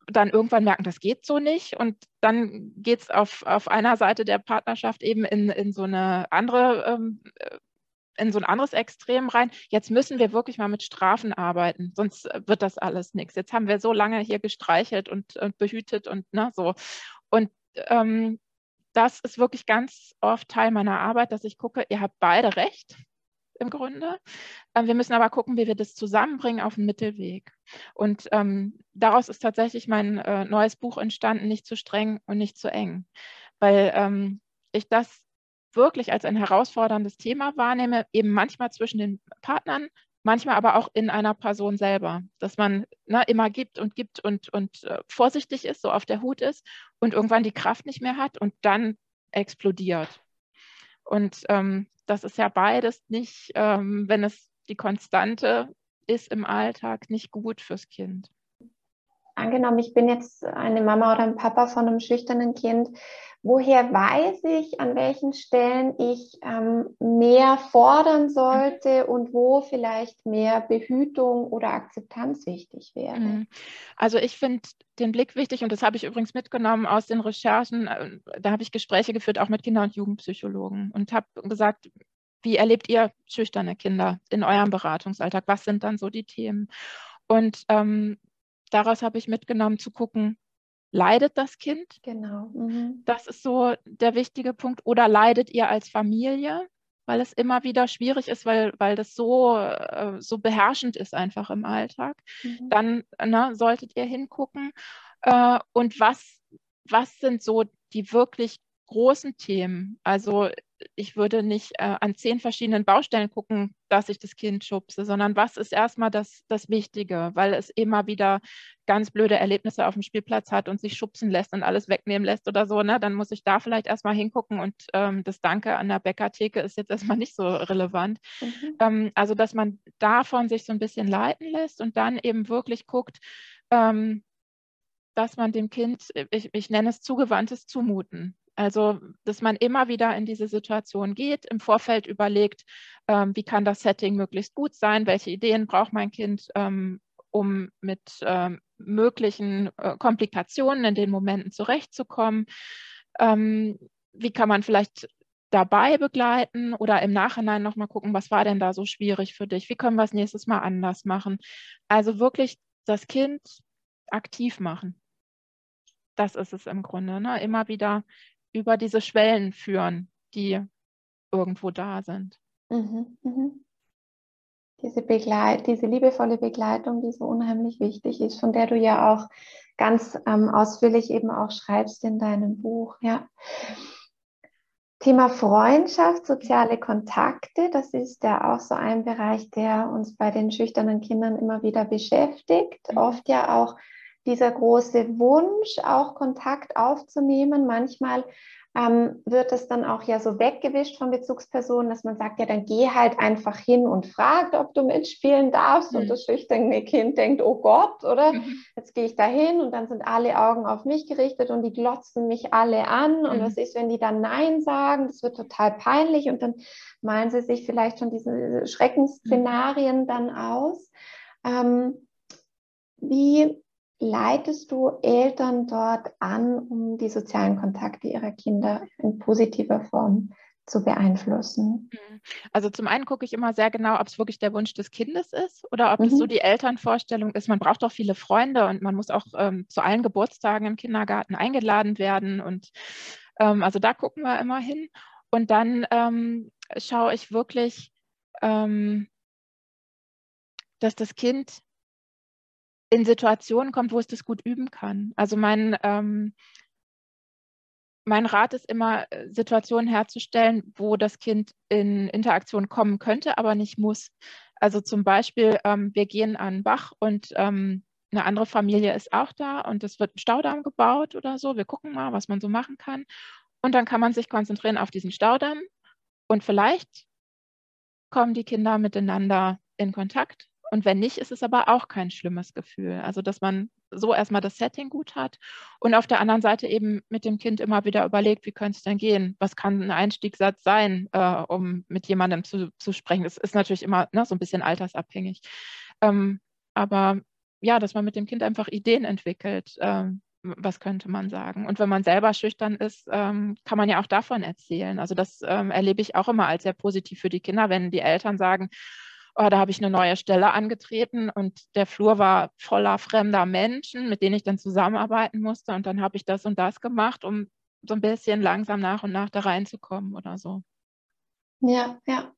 dann irgendwann merken, das geht so nicht. Und dann geht es auf, auf einer Seite der Partnerschaft eben in, in so eine andere ähm, in so ein anderes Extrem rein. Jetzt müssen wir wirklich mal mit Strafen arbeiten, sonst wird das alles nichts. Jetzt haben wir so lange hier gestreichelt und, und behütet und ne, so. Und ähm, das ist wirklich ganz oft Teil meiner Arbeit, dass ich gucke, ihr habt beide recht im Grunde. Ähm, wir müssen aber gucken, wie wir das zusammenbringen auf den Mittelweg. Und ähm, daraus ist tatsächlich mein äh, neues Buch entstanden, nicht zu streng und nicht zu eng, weil ähm, ich das wirklich als ein herausforderndes Thema wahrnehme, eben manchmal zwischen den Partnern, manchmal aber auch in einer Person selber, dass man ne, immer gibt und gibt und, und äh, vorsichtig ist, so auf der Hut ist und irgendwann die Kraft nicht mehr hat und dann explodiert. Und ähm, das ist ja beides nicht, ähm, wenn es die Konstante ist im Alltag, nicht gut fürs Kind. Angenommen, ich bin jetzt eine Mama oder ein Papa von einem schüchternen Kind Woher weiß ich, an welchen Stellen ich ähm, mehr fordern sollte und wo vielleicht mehr Behütung oder Akzeptanz wichtig wäre? Mhm. Also ich finde den Blick wichtig und das habe ich übrigens mitgenommen aus den Recherchen. Äh, da habe ich Gespräche geführt, auch mit Kinder- und Jugendpsychologen und habe gesagt, wie erlebt ihr schüchterne Kinder in eurem Beratungsalltag? Was sind dann so die Themen? Und ähm, daraus habe ich mitgenommen zu gucken, leidet das Kind? Genau. Mhm. Das ist so der wichtige Punkt. Oder leidet ihr als Familie? Weil es immer wieder schwierig ist, weil, weil das so, äh, so beherrschend ist einfach im Alltag. Mhm. Dann ne, solltet ihr hingucken. Äh, und was, was sind so die wirklich großen Themen? Also ich würde nicht äh, an zehn verschiedenen Baustellen gucken, dass ich das Kind schubse, sondern was ist erstmal das, das Wichtige, weil es immer wieder ganz blöde Erlebnisse auf dem Spielplatz hat und sich schubsen lässt und alles wegnehmen lässt oder so, ne? dann muss ich da vielleicht erstmal hingucken und ähm, das Danke an der Bäckertheke ist jetzt erstmal nicht so relevant. Mhm. Ähm, also, dass man davon sich so ein bisschen leiten lässt und dann eben wirklich guckt, ähm, dass man dem Kind, ich, ich nenne es zugewandtes Zumuten. Also, dass man immer wieder in diese Situation geht, im Vorfeld überlegt, ähm, wie kann das Setting möglichst gut sein, welche Ideen braucht mein Kind, ähm, um mit ähm, möglichen äh, Komplikationen in den Momenten zurechtzukommen. Ähm, wie kann man vielleicht dabei begleiten oder im Nachhinein nochmal gucken, was war denn da so schwierig für dich? Wie können wir es nächstes Mal anders machen? Also wirklich das Kind aktiv machen. Das ist es im Grunde. Ne? Immer wieder über diese Schwellen führen, die irgendwo da sind. Mhm, mhm. Diese, Begleit diese liebevolle Begleitung, die so unheimlich wichtig ist, von der du ja auch ganz ähm, ausführlich eben auch schreibst in deinem Buch. Ja. Thema Freundschaft, soziale Kontakte, das ist ja auch so ein Bereich, der uns bei den schüchternen Kindern immer wieder beschäftigt. Mhm. Oft ja auch dieser große Wunsch, auch Kontakt aufzunehmen. Manchmal ähm, wird es dann auch ja so weggewischt von Bezugspersonen, dass man sagt, ja, dann geh halt einfach hin und fragt, ob du mitspielen darfst. Mhm. Und das schüchterne Kind denkt, oh Gott, oder? Mhm. Jetzt gehe ich da hin und dann sind alle Augen auf mich gerichtet und die glotzen mich alle an. Und mhm. was ist, wenn die dann Nein sagen? Das wird total peinlich und dann malen sie sich vielleicht schon diese Schreckensszenarien dann aus. Ähm, wie leitest du Eltern dort an, um die sozialen Kontakte ihrer Kinder in positiver Form zu beeinflussen? Mhm. Also zum einen gucke ich immer sehr genau, ob es wirklich der Wunsch des Kindes ist oder ob mhm. es so die Elternvorstellung ist, man braucht doch viele Freunde und man muss auch ähm, zu allen Geburtstagen im Kindergarten eingeladen werden. Und ähm, also da gucken wir immer hin. Und dann ähm, schaue ich wirklich, ähm, dass das Kind in Situationen kommt, wo es das gut üben kann. Also mein, ähm, mein Rat ist immer, äh, Situationen herzustellen, wo das Kind in Interaktion kommen könnte, aber nicht muss. Also zum Beispiel, ähm, wir gehen an den Bach und ähm, eine andere Familie ist auch da und es wird ein Staudamm gebaut oder so. Wir gucken mal, was man so machen kann. Und dann kann man sich konzentrieren auf diesen Staudamm und vielleicht kommen die Kinder miteinander in Kontakt und wenn nicht, ist es aber auch kein schlimmes Gefühl. Also, dass man so erstmal das Setting gut hat und auf der anderen Seite eben mit dem Kind immer wieder überlegt, wie könnte es denn gehen? Was kann ein Einstiegssatz sein, äh, um mit jemandem zu, zu sprechen? Das ist natürlich immer ne, so ein bisschen altersabhängig. Ähm, aber ja, dass man mit dem Kind einfach Ideen entwickelt. Ähm, was könnte man sagen? Und wenn man selber schüchtern ist, ähm, kann man ja auch davon erzählen. Also das ähm, erlebe ich auch immer als sehr positiv für die Kinder, wenn die Eltern sagen, oh, da habe ich eine neue Stelle angetreten und der Flur war voller fremder Menschen, mit denen ich dann zusammenarbeiten musste. Und dann habe ich das und das gemacht, um so ein bisschen langsam nach und nach da reinzukommen oder so. Ja, ja.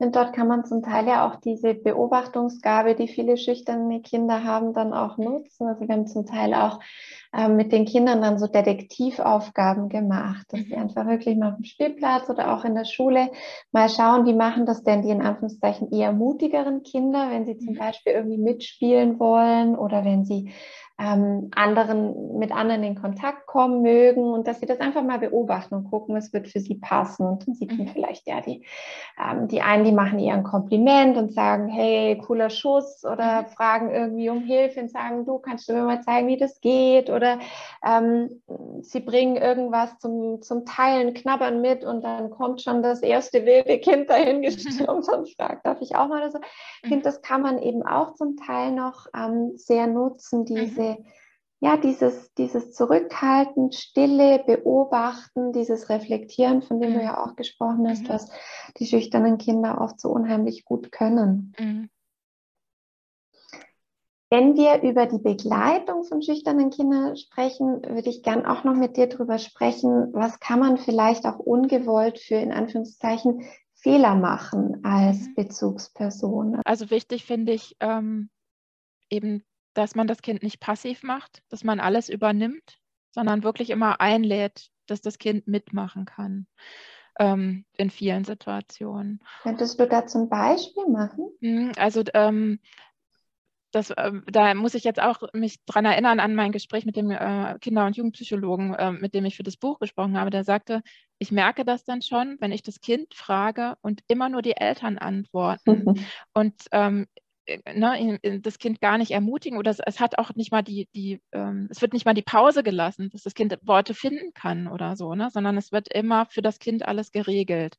Und dort kann man zum Teil ja auch diese Beobachtungsgabe, die viele schüchterne Kinder haben, dann auch nutzen. Also wir haben zum Teil auch äh, mit den Kindern dann so Detektivaufgaben gemacht, dass sie mhm. einfach wirklich mal auf dem Spielplatz oder auch in der Schule mal schauen, wie machen das denn die in Anführungszeichen eher mutigeren Kinder, wenn sie zum mhm. Beispiel irgendwie mitspielen wollen oder wenn sie ähm, anderen, mit anderen in Kontakt kommen mögen und dass sie das einfach mal beobachten und gucken, was wird für sie passen. Und dann sieht man mhm. vielleicht, ja, die, ähm, die einen, die machen ihr ein Kompliment und sagen, hey, cooler Schuss oder mhm. fragen irgendwie um Hilfe und sagen, du, kannst du mir mal zeigen, wie das geht? Oder ähm, sie bringen irgendwas zum, zum Teilen, knabbern mit und dann kommt schon das erste wilde Kind dahin gestürmt und fragt, darf ich auch mal? Also, ich finde, das kann man eben auch zum Teil noch ähm, sehr nutzen, diese ja, dieses, dieses Zurückhalten, Stille, Beobachten, dieses Reflektieren, von dem mhm. du ja auch gesprochen hast, mhm. was die schüchternen Kinder oft so unheimlich gut können. Mhm. Wenn wir über die Begleitung von schüchternen Kindern sprechen, würde ich gern auch noch mit dir darüber sprechen, was kann man vielleicht auch ungewollt für in Anführungszeichen Fehler machen als mhm. Bezugsperson. Also wichtig finde ich ähm, eben dass man das Kind nicht passiv macht, dass man alles übernimmt, sondern wirklich immer einlädt, dass das Kind mitmachen kann ähm, in vielen Situationen. Könntest du da zum Beispiel machen? Mhm, also ähm, das, äh, da muss ich jetzt auch mich dran erinnern an mein Gespräch mit dem äh, Kinder- und Jugendpsychologen, äh, mit dem ich für das Buch gesprochen habe. Der sagte, ich merke das dann schon, wenn ich das Kind frage und immer nur die Eltern antworten. und ähm, ne, das Kind gar nicht ermutigen oder es, hat auch nicht mal die, die ähm, es wird nicht mal die Pause gelassen, dass das Kind Worte finden kann oder so, ne, sondern es wird immer für das Kind alles geregelt.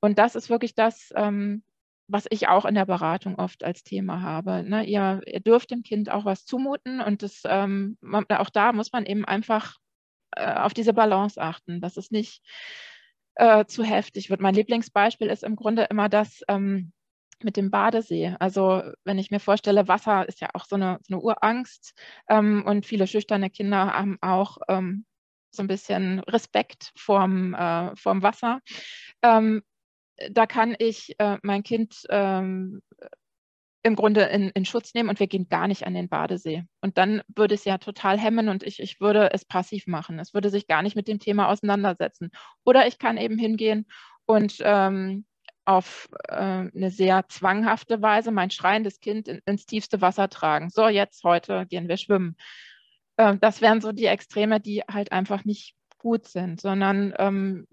Und das ist wirklich das, ähm, was ich auch in der Beratung oft als Thema habe. Ne? Ihr, ihr, dürft dem Kind auch was zumuten und das, ähm, auch da muss man eben einfach äh, auf diese Balance achten, dass es nicht äh, zu heftig wird. Mein Lieblingsbeispiel ist im Grunde immer das, ähm, mit dem Badesee. Also wenn ich mir vorstelle, Wasser ist ja auch so eine, so eine Urangst ähm, und viele schüchterne Kinder haben auch ähm, so ein bisschen Respekt vorm, äh, vorm Wasser. Ähm, da kann ich äh, mein Kind ähm, im Grunde in, in, Schutz nehmen und wir gehen gar nicht an den Badesee. Und dann würde es ja total hemmen und ich, ich würde es passiv machen. Es würde sich gar nicht mit dem Thema auseinandersetzen. Oder ich kann eben hingehen und ähm, auf äh, eine sehr zwanghafte Weise mein schreiendes Kind in, ins tiefste Wasser tragen. So, jetzt heute gehen wir schwimmen. Äh, das wären so die Extreme, die halt einfach nicht gut sind, sondern ähm,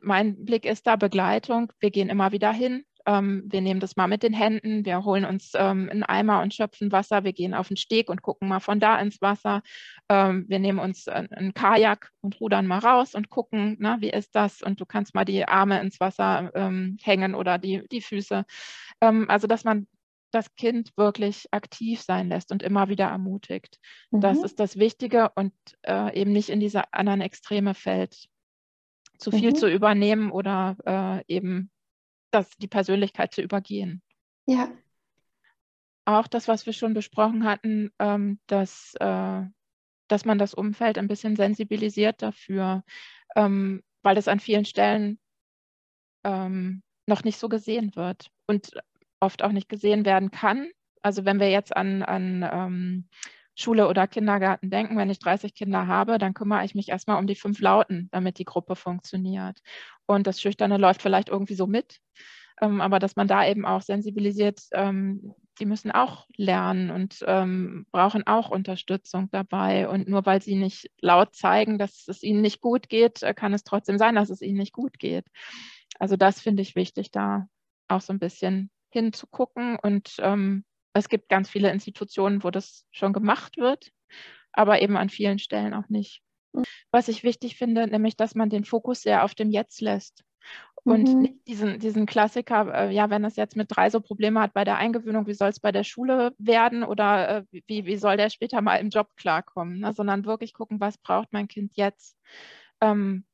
mein Blick ist da Begleitung. Wir gehen immer wieder hin, ähm, wir nehmen das mal mit den Händen, wir holen uns ähm, einen Eimer und schöpfen Wasser, wir gehen auf den Steg und gucken mal von da ins Wasser. Ähm, wir nehmen uns einen Kajak und rudern mal raus und gucken, na, wie ist das? Und du kannst mal die Arme ins Wasser ähm, hängen oder die, die Füße. Ähm, also, dass man das Kind wirklich aktiv sein lässt und immer wieder ermutigt. Mhm. Das ist das Wichtige und äh, eben nicht in diese anderen Extreme fällt, zu viel mhm. zu übernehmen oder äh, eben das, die Persönlichkeit zu übergehen. Ja. Auch das, was wir schon besprochen hatten, ähm, dass, äh, dass man das Umfeld ein bisschen sensibilisiert dafür, ähm, weil es an vielen Stellen ähm, noch nicht so gesehen wird und oft auch nicht gesehen werden kann. Also wenn wir jetzt an, an ähm, Schule oder Kindergarten denken, wenn ich 30 Kinder habe, dann kümmere ich mich erstmal um die fünf Lauten, damit die Gruppe funktioniert. Und das Schüchterne läuft vielleicht irgendwie so mit, ähm, aber dass man da eben auch sensibilisiert, ähm, die müssen auch lernen und ähm, brauchen auch Unterstützung dabei. Und nur weil sie nicht laut zeigen, dass es ihnen nicht gut geht, äh, kann es trotzdem sein, dass es ihnen nicht gut geht. Also das finde ich wichtig, da auch so ein bisschen hinzugucken und ähm, es gibt ganz viele Institutionen, wo das schon gemacht wird, aber eben an vielen Stellen auch nicht. Mhm. Was ich wichtig finde, nämlich, dass man den Fokus sehr auf dem Jetzt lässt. Und mhm. nicht diesen, diesen Klassiker, äh, ja, wenn es jetzt mit drei so Probleme hat bei der Eingewöhnung, wie soll es bei der Schule werden oder äh, wie, wie soll der später mal im Job klarkommen, ne? sondern wirklich gucken, was braucht mein Kind jetzt. Ähm,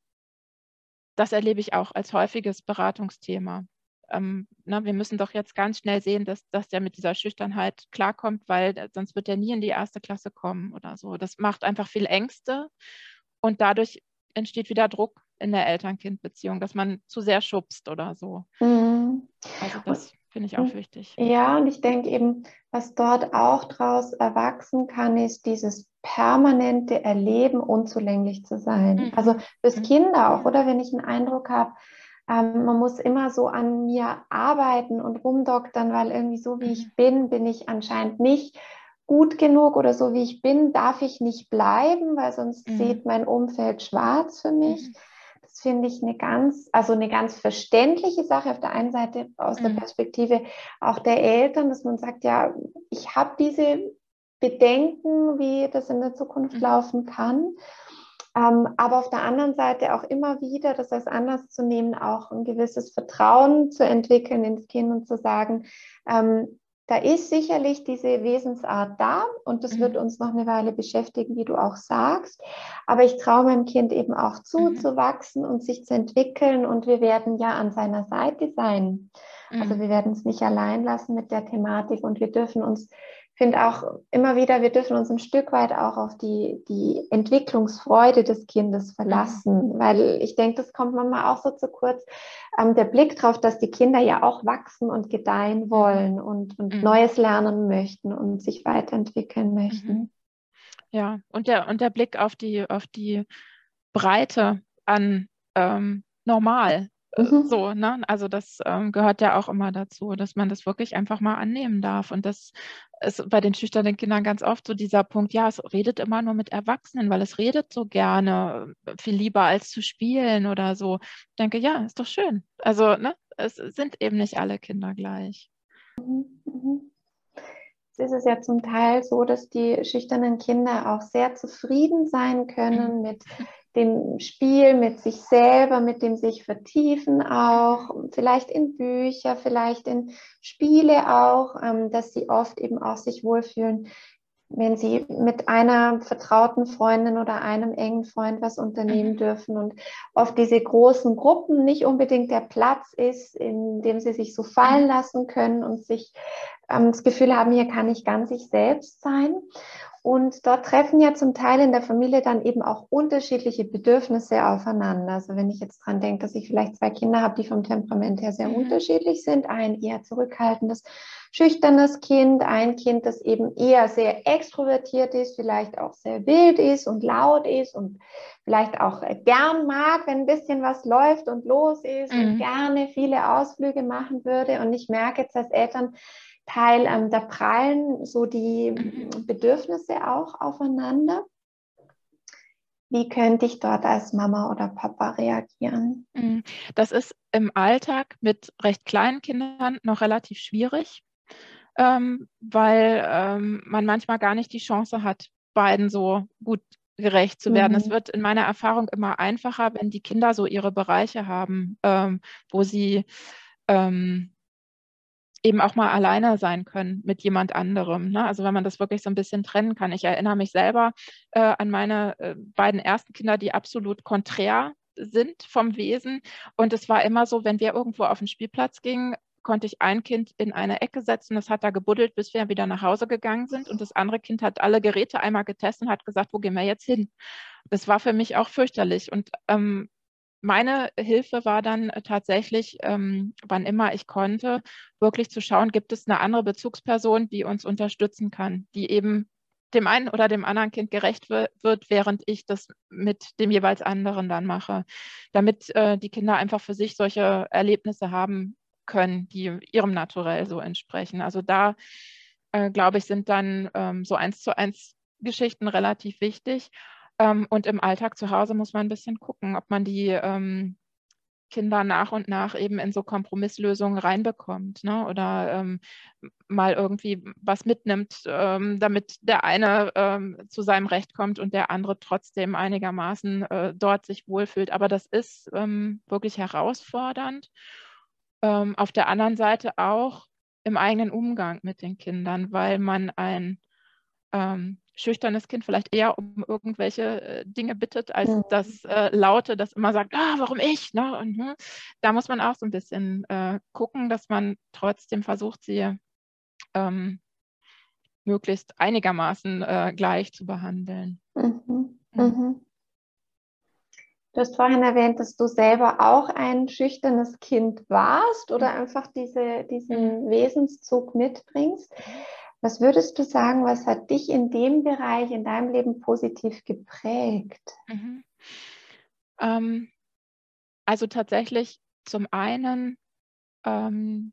das erlebe ich auch als häufiges Beratungsthema. Ähm, na, wir müssen doch jetzt ganz schnell sehen, dass, dass der mit dieser Schüchternheit klarkommt, weil äh, sonst wird er nie in die erste Klasse kommen oder so. Das macht einfach viel Ängste und dadurch entsteht wieder Druck in der Eltern-Kind-Beziehung, dass man zu sehr schubst oder so. Mhm. Also das finde ich auch wichtig. Ja, und ich denke eben, was dort auch daraus erwachsen kann, ist dieses permanente Erleben, unzulänglich zu sein. Mhm. Also fürs mhm. Kinder auch, oder wenn ich einen Eindruck habe, ähm, man muss immer so an mir arbeiten und rumdoktern, weil irgendwie so wie ich mhm. bin, bin ich anscheinend nicht gut genug oder so wie ich bin, darf ich nicht bleiben, weil sonst mhm. sieht mein Umfeld schwarz für mich. Mhm. Das finde ich eine ganz, also eine ganz verständliche Sache auf der einen Seite aus mhm. der Perspektive auch der Eltern, dass man sagt, ja, ich habe diese Bedenken, wie das in der Zukunft mhm. laufen kann. Ähm, aber auf der anderen Seite auch immer wieder das als Anlass zu nehmen, auch ein gewisses Vertrauen zu entwickeln ins Kind und zu sagen, ähm, da ist sicherlich diese Wesensart da und das mhm. wird uns noch eine Weile beschäftigen, wie du auch sagst. Aber ich traue meinem Kind eben auch zu, mhm. zu wachsen und sich zu entwickeln und wir werden ja an seiner Seite sein. Also mhm. Also wir werden es nicht allein lassen mit der Thematik und wir dürfen uns finde auch immer wieder, wir dürfen uns ein Stück weit auch auf die, die Entwicklungsfreude des Kindes verlassen, mhm. weil ich denke, das kommt manchmal auch so zu kurz. Ähm, der Blick darauf, dass die Kinder ja auch wachsen und gedeihen mhm. wollen und, und mhm. Neues lernen möchten und sich weiterentwickeln möchten. Mhm. Ja, und der, und der Blick auf die, auf die Breite an ähm, normal, Mhm. So, ne? Also das ähm, gehört ja auch immer dazu, dass man das wirklich einfach mal annehmen darf. Und das ist bei den schüchternen Kindern ganz oft so dieser Punkt, ja, es redet immer nur mit Erwachsenen, weil es redet so gerne, viel lieber als zu spielen oder so. Ich denke, ja, ist doch schön. Also, ne, es sind eben nicht alle Kinder gleich. Mhm. Mhm. Es ist ja zum Teil so, dass die schüchternen Kinder auch sehr zufrieden sein können mhm. mit dem Spiel mit sich selber, mit dem sich vertiefen auch, vielleicht in Bücher, vielleicht in Spiele auch, ähm, dass sie oft eben auch sich wohlfühlen, wenn sie mit einer vertrauten Freundin oder einem engen Freund was unternehmen mhm. dürfen und oft diese großen Gruppen nicht unbedingt der Platz ist, in dem sie sich so fallen mhm. lassen können und sich ähm, das Gefühl haben, hier kann ich ganz ich selbst sein. Und dort treffen ja zum Teil in der Familie dann eben auch unterschiedliche Bedürfnisse aufeinander. Also wenn ich jetzt dran denke, dass ich vielleicht zwei Kinder habe, die vom Temperament her sehr mhm. unterschiedlich sind, ein eher zurückhaltendes, schüchternes Kind, ein Kind, das eben eher sehr extrovertiert ist, vielleicht auch sehr wild ist und laut ist und vielleicht auch gern mag, wenn ein bisschen was läuft und los ist mhm. und gerne viele Ausflüge machen würde. Und ich merke jetzt als Eltern, Teil, ähm, da prallen so die mhm. Bedürfnisse auch aufeinander. Wie könnte ich dort als Mama oder Papa reagieren? Mhm. Das ist im Alltag mit recht kleinen Kindern noch relativ schwierig, ähm, weil ähm, man manchmal gar nicht die Chance hat, beiden so gut gerecht zu werden. Mhm. Es wird in meiner Erfahrung immer einfacher, wenn die Kinder so ihre Bereiche haben, ähm, wo sie ähm, eben auch mal alleine sein können mit jemand anderem. Ne? Also wenn man das wirklich so ein bisschen trennen kann. Ich erinnere mich selber äh, an meine äh, beiden ersten Kinder, die absolut konträr sind vom Wesen. Und es war immer so, wenn wir irgendwo auf den Spielplatz gingen, konnte ich ein Kind in eine Ecke setzen, das hat da gebuddelt, bis wir wieder nach Hause gegangen sind. Und das andere Kind hat alle Geräte einmal getestet und hat gesagt, wo gehen wir jetzt hin? Das war für mich auch fürchterlich. Und ähm, meine Hilfe war dann äh, tatsächlich, ähm, wann immer ich konnte, wirklich zu schauen, gibt es eine andere Bezugsperson, die uns unterstützen kann, die eben dem einen oder dem anderen Kind gerecht wird, während ich das mit dem jeweils anderen dann mache, damit äh, die Kinder einfach für sich solche Erlebnisse haben können, die ihrem Naturell so entsprechen. Also da, äh, glaube ich, sind dann ähm, so eins zu eins Geschichten relativ wichtig. Ähm, und im Alltag zu Hause muss man ein bisschen gucken, ob man die, ähm, Kinder nach und nach eben in so Kompromisslösungen reinbekommt ne? oder ähm, mal irgendwie was mitnimmt, ähm, damit der eine ähm, zu seinem Recht kommt und der andere trotzdem einigermaßen äh, dort sich wohlfühlt. Aber das ist ähm, wirklich herausfordernd. Ähm, auf der anderen Seite auch im eigenen Umgang mit den Kindern, weil man ein ähm, schüchternes Kind vielleicht eher um irgendwelche äh, Dinge bittet, als mhm. das äh, Laute, das immer sagt, ah, warum ich? Ne? Und hm, da muss man auch so ein bisschen äh, gucken, dass man trotzdem versucht, sie ähm, möglichst einigermaßen äh, gleich zu behandeln. Mhm. Mhm. mhm. Du hast vorhin erwähnt, dass du selber auch ein schüchternes Kind warst oder mhm. einfach diese, diesen mhm. Wesenszug mitbringst. Was würdest du sagen, was hat dich in dem Bereich in deinem Leben positiv geprägt? Mhm. Ähm, also tatsächlich zum einen ähm,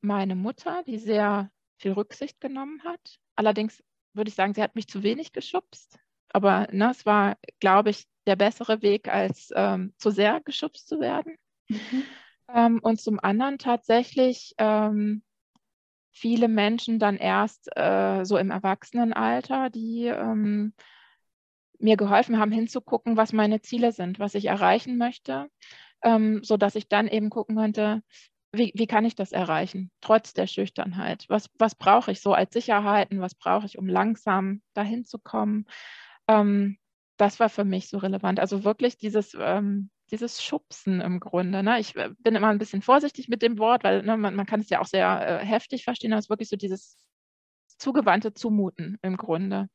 meine Mutter, die sehr viel Rücksicht genommen hat. Allerdings würde ich sagen, sie hat mich zu wenig geschubst. Aber ne, es war, glaube ich, der bessere Weg, als ähm, zu sehr geschubst zu werden. Mhm. Ähm, und zum anderen tatsächlich ähm, viele Menschen dann erst äh, so im Erwachsenenalter, die ähm, mir geholfen haben, hinzugucken, was meine Ziele sind, was ich erreichen möchte, ähm, sodass ich dann eben gucken konnte, wie, wie, kann ich das erreichen, trotz der Schüchternheit? Was, was brauche ich so als Sicherheiten? Was brauche ich, um langsam dahin zu kommen? Ähm, das war für mich so relevant. Also wirklich dieses ähm, dieses Schubsen im Grunde. Ne? Ich äh, bin immer ein bisschen vorsichtig mit dem Wort, weil ne, man, man, kann es ja auch sehr äh, heftig verstehen, aber es ist wirklich so dieses zugewandte Zumuten im Grunde,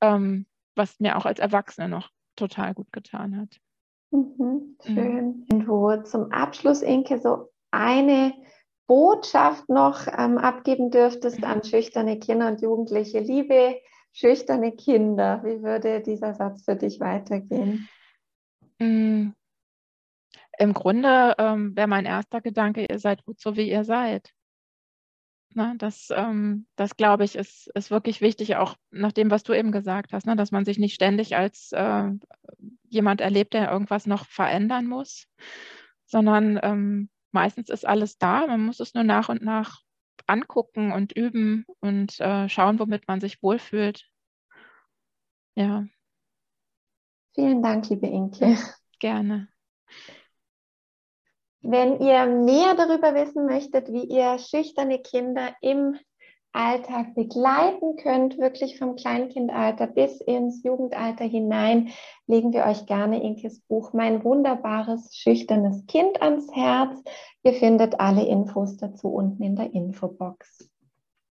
ähm, was mir auch als Erwachsene noch total gut getan hat. Mhm, mhm. schön. Mhm. Und wo zum Abschluss, Inke, so eine Botschaft noch ähm, abgeben dürftest mhm. an schüchterne Kinder und Jugendliche. Liebe schüchterne Kinder, wie würde dieser Satz für dich weitergehen? Mhm im Grunde ähm, wäre mein erster Gedanke, ihr seid gut so, wie ihr seid. Na, das, ähm, das glaube ich, ist, ist wirklich wichtig, auch nach dem, was du eben gesagt hast, ne, dass man sich nicht ständig als äh, jemand erlebt, der irgendwas noch verändern muss, sondern ähm, meistens ist alles da. Man muss es nur nach und nach angucken und üben und äh, schauen, womit man sich wohlfühlt. Ja. Vielen Dank, liebe Inke. Gerne. Wenn ihr mehr darüber wissen möchtet, wie ihr schüchterne Kinder im Alltag begleiten könnt, wirklich vom Kleinkindalter bis ins Jugendalter hinein, legen wir euch gerne Inkes Buch Mein wunderbares schüchternes Kind ans Herz. Ihr findet alle Infos dazu unten in der Infobox.